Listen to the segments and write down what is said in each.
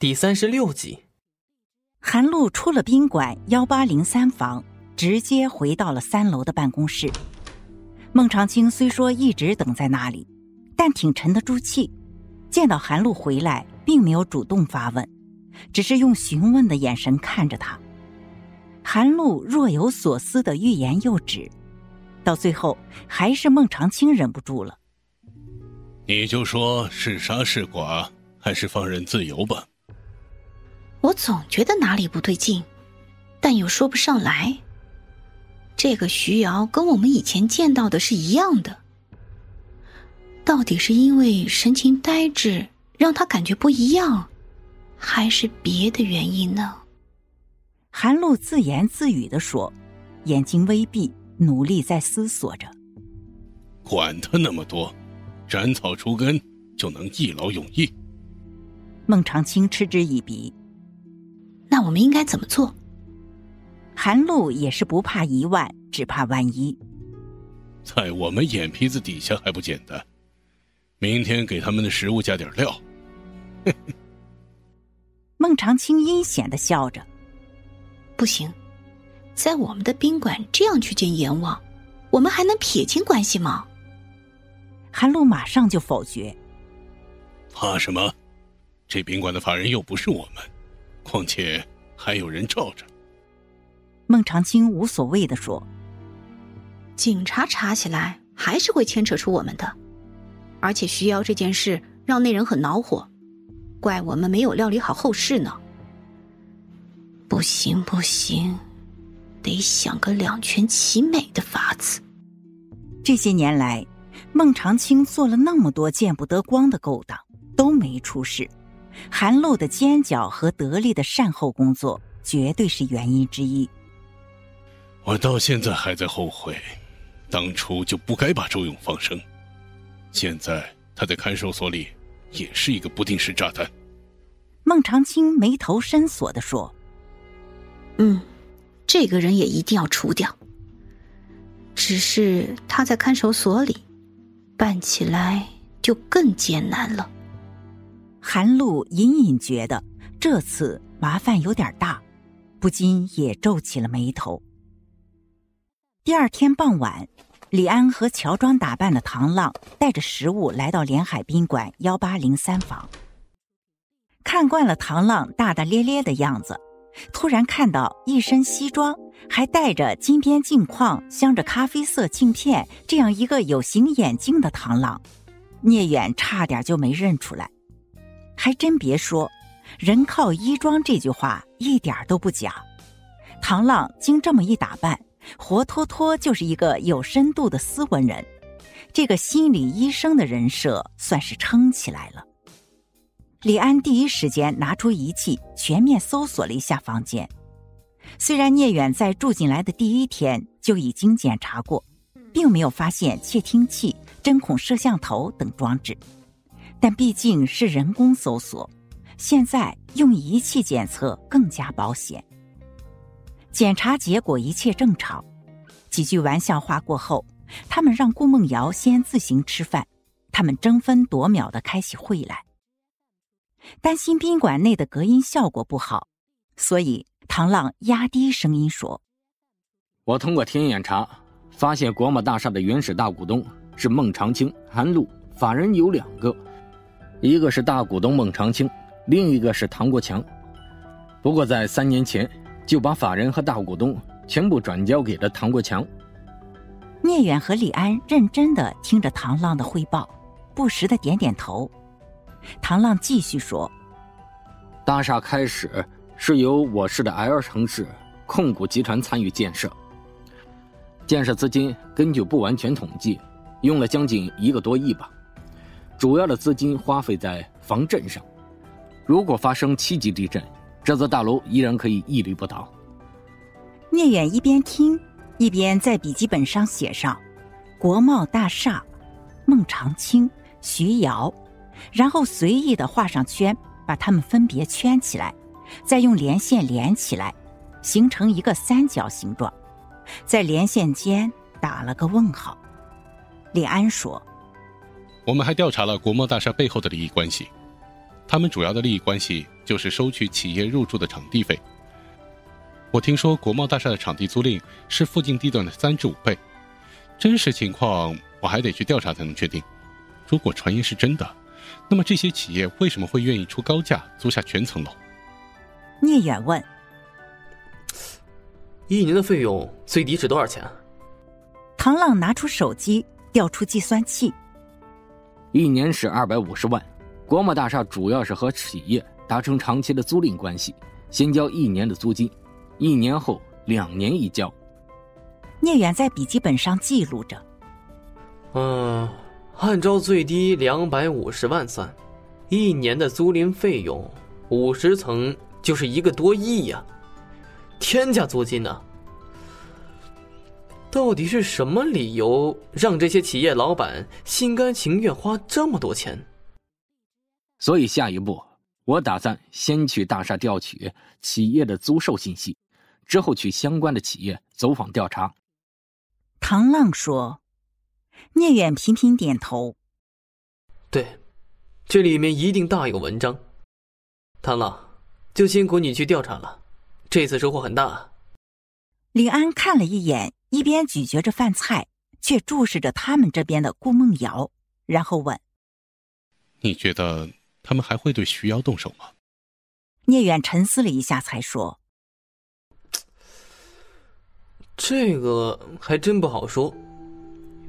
第三十六集，韩露出了宾馆幺八零三房，直接回到了三楼的办公室。孟长青虽说一直等在那里，但挺沉得住气。见到韩露回来，并没有主动发问，只是用询问的眼神看着他。韩露若有所思的欲言又止，到最后还是孟长青忍不住了：“你就说是杀是剐，还是放任自由吧。”我总觉得哪里不对劲，但又说不上来。这个徐瑶跟我们以前见到的是一样的，到底是因为神情呆滞让他感觉不一样，还是别的原因呢？韩露自言自语的说，眼睛微闭，努力在思索着。管他那么多，斩草除根就能一劳永逸。孟长青嗤之以鼻。那我们应该怎么做？韩露也是不怕一万，只怕万一。在我们眼皮子底下还不简单？明天给他们的食物加点料。孟长青阴险的笑着。不行，在我们的宾馆这样去见阎王，我们还能撇清关系吗？韩露马上就否决。怕什么？这宾馆的法人又不是我们。况且还有人罩着。孟长青无所谓的说：“警察查起来还是会牵扯出我们的，而且徐瑶这件事让那人很恼火，怪我们没有料理好后事呢。不行不行，得想个两全其美的法子。这些年来，孟长青做了那么多见不得光的勾当，都没出事。”韩露的尖角和得力的善后工作，绝对是原因之一。我到现在还在后悔，当初就不该把周勇放生。现在他在看守所里，也是一个不定时炸弹。孟长青眉头深锁的说：“嗯，这个人也一定要除掉。只是他在看守所里，办起来就更艰难了。”韩露隐隐觉得这次麻烦有点大，不禁也皱起了眉头。第二天傍晚，李安和乔装打扮的唐浪带着食物来到连海宾馆幺八零三房。看惯了唐浪大大咧咧的样子，突然看到一身西装还戴着金边镜框、镶着咖啡色镜片这样一个有形眼镜的唐浪，聂远差点就没认出来。还真别说，“人靠衣装”这句话一点都不假。唐浪经这么一打扮，活脱脱就是一个有深度的斯文人。这个心理医生的人设算是撑起来了。李安第一时间拿出仪器，全面搜索了一下房间。虽然聂远在住进来的第一天就已经检查过，并没有发现窃听器、针孔摄像头等装置。但毕竟是人工搜索，现在用仪器检测更加保险。检查结果一切正常，几句玩笑话过后，他们让顾梦瑶先自行吃饭，他们争分夺秒的开起会来。担心宾馆内的隔音效果不好，所以唐浪压低声音说：“我通过天眼查，发现国贸大厦的原始大股东是孟长青、韩露，法人有两个。”一个是大股东孟长青，另一个是唐国强。不过在三年前就把法人和大股东全部转交给了唐国强。聂远和李安认真的听着唐浪的汇报，不时的点点头。唐浪继续说：“大厦开始是由我市的 L 城市控股集团参与建设，建设资金根据不完全统计，用了将近一个多亿吧。”主要的资金花费在防震上，如果发生七级地震，这座大楼依然可以屹立不倒。聂远一边听，一边在笔记本上写上“国贸大厦”、“孟长青”、“徐瑶”，然后随意的画上圈，把它们分别圈起来，再用连线连起来，形成一个三角形状，在连线间打了个问号。李安说。我们还调查了国贸大厦背后的利益关系，他们主要的利益关系就是收取企业入驻的场地费。我听说国贸大厦的场地租赁是附近地段的三至五倍，真实情况我还得去调查才能确定。如果传言是真的，那么这些企业为什么会愿意出高价租下全层楼？聂远问。一年的费用最低值多少钱？唐浪拿出手机，调出计算器。一年是二百五十万。国贸大厦主要是和企业达成长期的租赁关系，先交一年的租金。一年后，两年一交。聂远在笔记本上记录着。嗯，按照最低两百五十万算，一年的租赁费用，五十层就是一个多亿呀，天价租金呢。到底是什么理由让这些企业老板心甘情愿花这么多钱？所以下一步，我打算先去大厦调取企业的租售信息。之后去相关的企业走访调查。唐浪说：“聂远频频点头。对，这里面一定大有文章。唐浪，就辛苦你去调查了，这次收获很大。”李安看了一眼，一边咀嚼着饭菜，却注视着他们这边的顾梦瑶，然后问：“你觉得他们还会对徐瑶动手吗？”聂远沉思了一下，才说。这个还真不好说，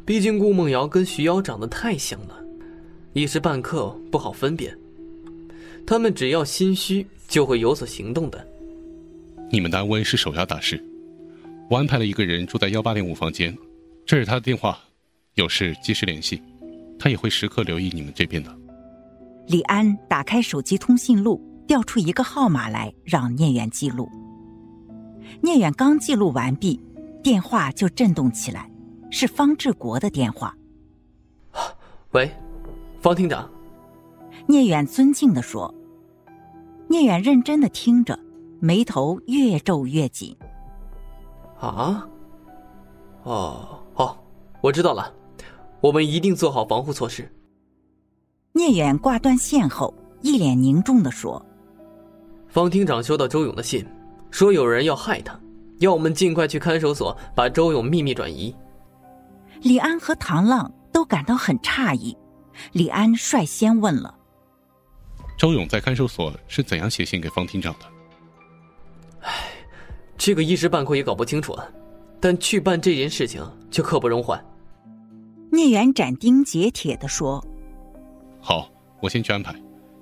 毕竟顾梦瑶跟徐瑶长得太像了，一时半刻不好分辨。他们只要心虚，就会有所行动的。你们的安危是首要大事，我安排了一个人住在幺八零五房间，这是他的电话，有事及时联系，他也会时刻留意你们这边的。李安打开手机通讯录，调出一个号码来，让聂远记录。聂远刚记录完毕。电话就震动起来，是方志国的电话。喂，方厅长。聂远尊敬的说。聂远认真的听着，眉头越皱越紧。啊？哦，好，我知道了，我们一定做好防护措施。聂远挂断线后，一脸凝重的说：“方厅长收到周勇的信，说有人要害他。”要我们尽快去看守所把周勇秘密转移。李安和唐浪都感到很诧异，李安率先问了：“周勇在看守所是怎样写信给方厅长的？”唉，这个一时半刻也搞不清楚了，但去办这件事情却刻不容缓。聂远斩钉截铁的说：“好，我先去安排，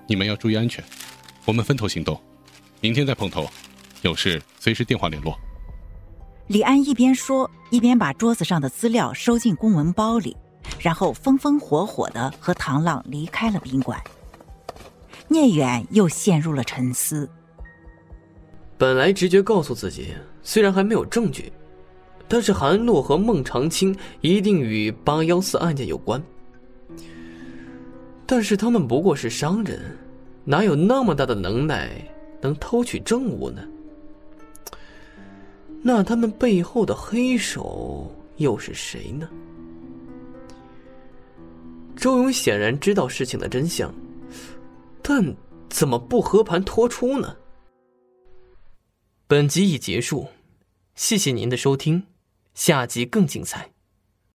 你们要注意安全，我们分头行动，明天再碰头，有事随时电话联络。”李安一边说，一边把桌子上的资料收进公文包里，然后风风火火的和唐浪离开了宾馆。聂远又陷入了沉思。本来直觉告诉自己，虽然还没有证据，但是韩洛和孟长青一定与八幺四案件有关。但是他们不过是商人，哪有那么大的能耐能偷取证物呢？那他们背后的黑手又是谁呢？周勇显然知道事情的真相，但怎么不和盘托出呢？本集已结束，谢谢您的收听，下集更精彩。